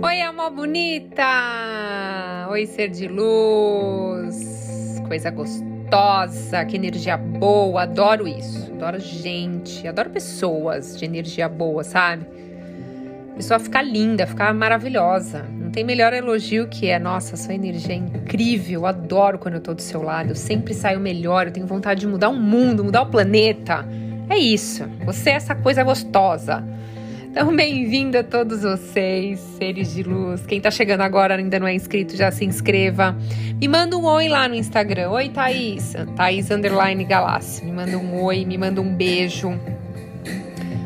Oi, alma bonita! Oi, ser de luz! Coisa gostosa, que energia boa, adoro isso. Adoro gente, adoro pessoas de energia boa, sabe? A pessoa fica linda, fica maravilhosa. Não tem melhor elogio que é, nossa, sua energia é incrível, adoro quando eu tô do seu lado, eu sempre saio melhor, eu tenho vontade de mudar o mundo, mudar o planeta. É isso, você é essa coisa gostosa. Então, bem-vindo a todos vocês, seres de luz. Quem tá chegando agora ainda não é inscrito, já se inscreva. Me manda um oi lá no Instagram. Oi, Thaís. Thaís Underline Galáxia. Me manda um oi, me manda um beijo.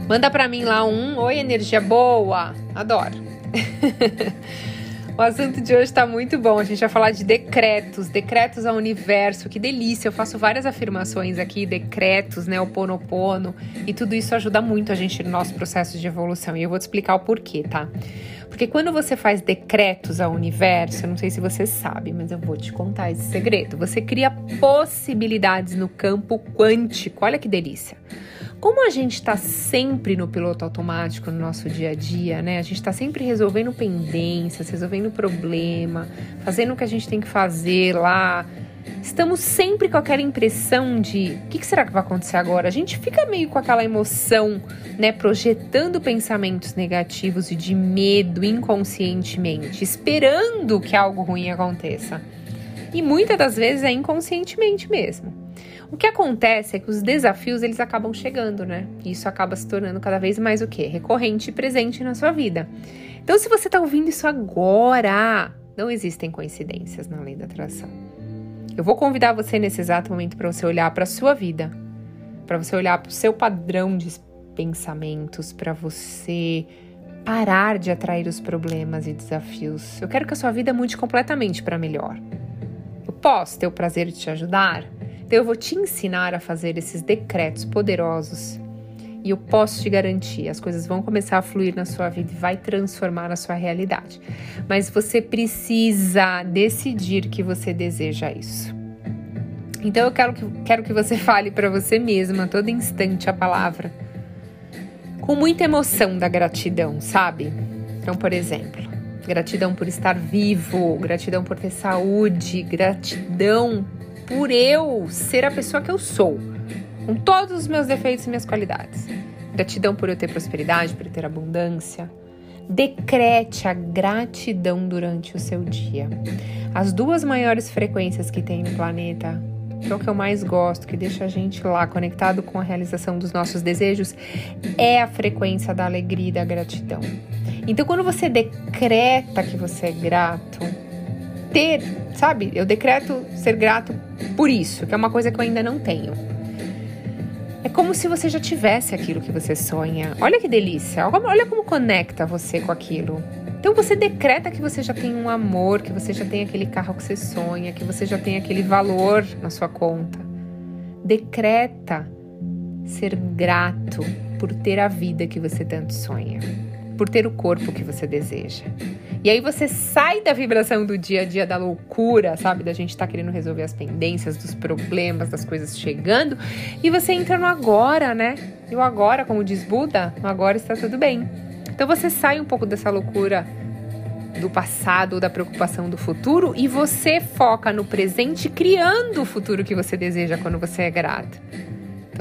Manda pra mim lá um oi, energia boa. Adoro. O assunto de hoje está muito bom. A gente vai falar de decretos, decretos ao universo. Que delícia! Eu faço várias afirmações aqui, decretos, né? O ponopono. E tudo isso ajuda muito a gente no nosso processo de evolução. E eu vou te explicar o porquê, tá? Porque quando você faz decretos ao universo, eu não sei se você sabe, mas eu vou te contar esse segredo. Você cria possibilidades no campo quântico. Olha que delícia! Como a gente está sempre no piloto automático no nosso dia a dia, né? A gente está sempre resolvendo pendências, resolvendo problema, fazendo o que a gente tem que fazer lá. Estamos sempre com aquela impressão de o que, que será que vai acontecer agora? A gente fica meio com aquela emoção, né? Projetando pensamentos negativos e de medo inconscientemente, esperando que algo ruim aconteça. E muitas das vezes é inconscientemente mesmo. O que acontece é que os desafios eles acabam chegando, né? E isso acaba se tornando cada vez mais o quê? Recorrente e presente na sua vida. Então, se você está ouvindo isso agora, não existem coincidências na lei da atração. Eu vou convidar você nesse exato momento para você olhar para a sua vida, para você olhar para o seu padrão de pensamentos, para você parar de atrair os problemas e desafios. Eu quero que a sua vida mude completamente para melhor. Eu posso ter o prazer de te ajudar? Então eu vou te ensinar a fazer esses decretos poderosos e eu posso te garantir, as coisas vão começar a fluir na sua vida e vai transformar a sua realidade. Mas você precisa decidir que você deseja isso. Então eu quero que, quero que você fale para você mesma a todo instante a palavra com muita emoção da gratidão, sabe? Então, por exemplo, gratidão por estar vivo, gratidão por ter saúde, gratidão por eu ser a pessoa que eu sou, com todos os meus defeitos e minhas qualidades. Gratidão por eu ter prosperidade, por eu ter abundância. Decrete a gratidão durante o seu dia. As duas maiores frequências que tem no planeta, que é o que eu mais gosto, que deixa a gente lá conectado com a realização dos nossos desejos, é a frequência da alegria e da gratidão. Então, quando você decreta que você é grato, ter, sabe? Eu decreto ser grato por isso, que é uma coisa que eu ainda não tenho. É como se você já tivesse aquilo que você sonha. Olha que delícia. Olha como conecta você com aquilo. Então você decreta que você já tem um amor, que você já tem aquele carro que você sonha, que você já tem aquele valor na sua conta. Decreta ser grato por ter a vida que você tanto sonha, por ter o corpo que você deseja. E aí você sai da vibração do dia a dia, da loucura, sabe? Da gente estar tá querendo resolver as pendências, dos problemas, das coisas chegando. E você entra no agora, né? E o agora, como diz Buda, no agora está tudo bem. Então você sai um pouco dessa loucura do passado, da preocupação do futuro e você foca no presente, criando o futuro que você deseja quando você é grato.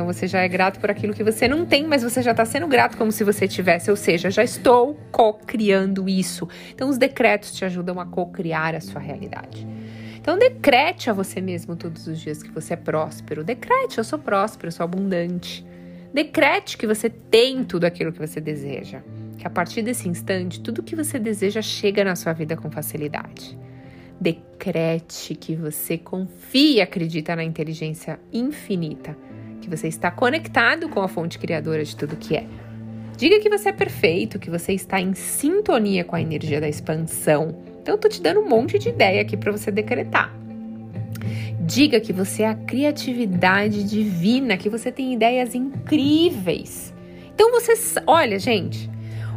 Então você já é grato por aquilo que você não tem, mas você já está sendo grato como se você tivesse, ou seja, já estou co-criando isso. Então os decretos te ajudam a co-criar a sua realidade. Então decrete a você mesmo todos os dias que você é próspero. Decrete, eu sou próspero, eu sou abundante. Decrete que você tem tudo aquilo que você deseja. Que a partir desse instante, tudo que você deseja chega na sua vida com facilidade. Decrete que você confia e acredita na inteligência infinita que você está conectado com a fonte criadora de tudo que é. Diga que você é perfeito, que você está em sintonia com a energia da expansão. Então, eu tô te dando um monte de ideia aqui para você decretar. Diga que você é a criatividade divina, que você tem ideias incríveis. Então, você. Olha, gente,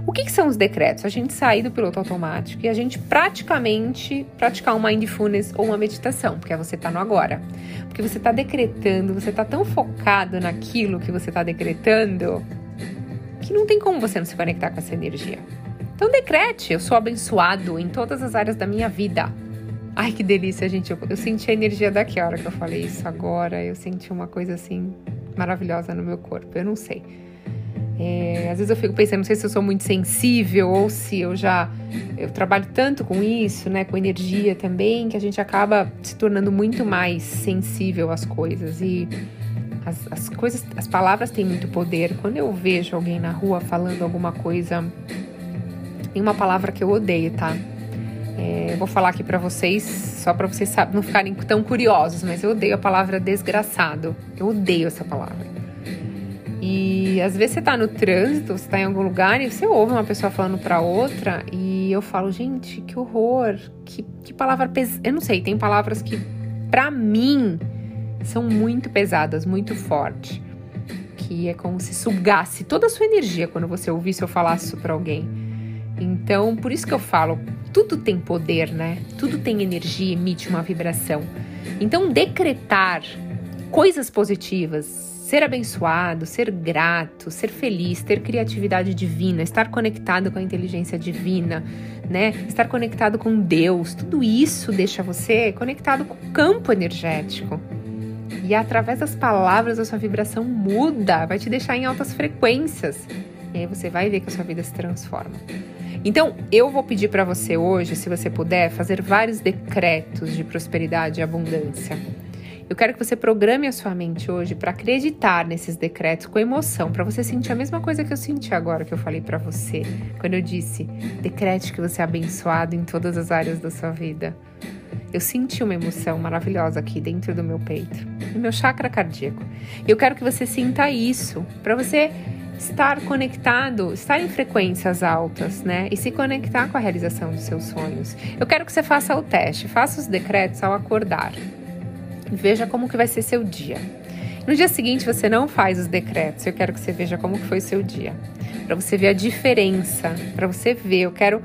o que, que, são os decretos? A gente sair do piloto automático e a gente praticamente praticar um mindfulness ou uma meditação, porque você está no agora. Porque você está decretando, você está tão focado naquilo que você está decretando que não tem como você não se conectar com essa energia. Então decrete, eu sou abençoado em todas as áreas da minha vida. Ai, que delícia, gente. Eu, eu senti a energia daqui a hora que eu falei isso agora. Eu senti uma coisa assim maravilhosa no meu corpo. Eu não sei. É, às vezes eu fico pensando, não sei se eu sou muito sensível ou se eu já eu trabalho tanto com isso, né, com energia também, que a gente acaba se tornando muito mais sensível às coisas e as, as coisas, as palavras têm muito poder. Quando eu vejo alguém na rua falando alguma coisa, tem uma palavra que eu odeio, tá? É, eu vou falar aqui para vocês, só para vocês não ficarem tão curiosos, mas eu odeio a palavra desgraçado. Eu odeio essa palavra. E às vezes você tá no trânsito, você tá em algum lugar e você ouve uma pessoa falando para outra e eu falo, gente, que horror, que, que palavra pesada. Eu não sei, tem palavras que para mim são muito pesadas, muito fortes. Que é como se sugasse toda a sua energia quando você ouvisse eu falasse isso pra alguém. Então, por isso que eu falo, tudo tem poder, né? Tudo tem energia, emite uma vibração. Então, decretar coisas positivas, ser abençoado, ser grato, ser feliz, ter criatividade divina, estar conectado com a inteligência divina, né? Estar conectado com Deus, tudo isso deixa você conectado com o campo energético. E através das palavras a sua vibração muda, vai te deixar em altas frequências. E aí você vai ver que a sua vida se transforma. Então, eu vou pedir para você hoje, se você puder, fazer vários decretos de prosperidade e abundância. Eu quero que você programe a sua mente hoje para acreditar nesses decretos com emoção, para você sentir a mesma coisa que eu senti agora que eu falei para você, quando eu disse: decrete que você é abençoado em todas as áreas da sua vida. Eu senti uma emoção maravilhosa aqui dentro do meu peito, no meu chakra cardíaco. Eu quero que você sinta isso, para você estar conectado, estar em frequências altas, né? E se conectar com a realização dos seus sonhos. Eu quero que você faça o teste, faça os decretos ao acordar. Veja como que vai ser seu dia. No dia seguinte você não faz os decretos. Eu quero que você veja como que foi seu dia, para você ver a diferença, para você ver. Eu quero,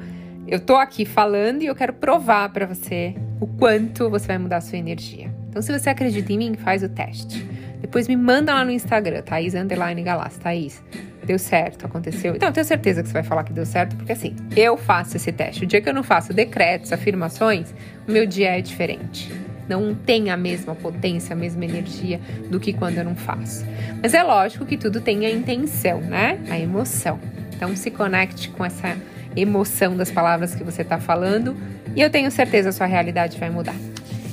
eu tô aqui falando e eu quero provar para você o quanto você vai mudar a sua energia. Então, se você acredita em mim, faz o teste. Depois me manda lá no Instagram, Thaís Underline Galas, Thaís. Deu certo, aconteceu. Então, eu tenho certeza que você vai falar que deu certo, porque assim, eu faço esse teste. O dia que eu não faço decretos, afirmações, o meu dia é diferente não tem a mesma potência, a mesma energia do que quando eu não faço. Mas é lógico que tudo tem a intenção, né? A emoção. Então se conecte com essa emoção das palavras que você está falando e eu tenho certeza a sua realidade vai mudar.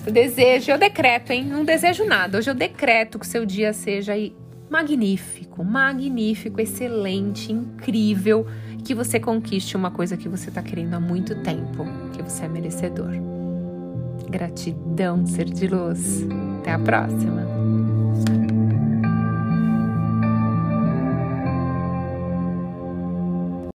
Eu desejo, eu decreto, hein? Não desejo nada. Hoje eu decreto que seu dia seja magnífico, magnífico, excelente, incrível, que você conquiste uma coisa que você está querendo há muito tempo, que você é merecedor. Gratidão, ser de luz. Até a próxima.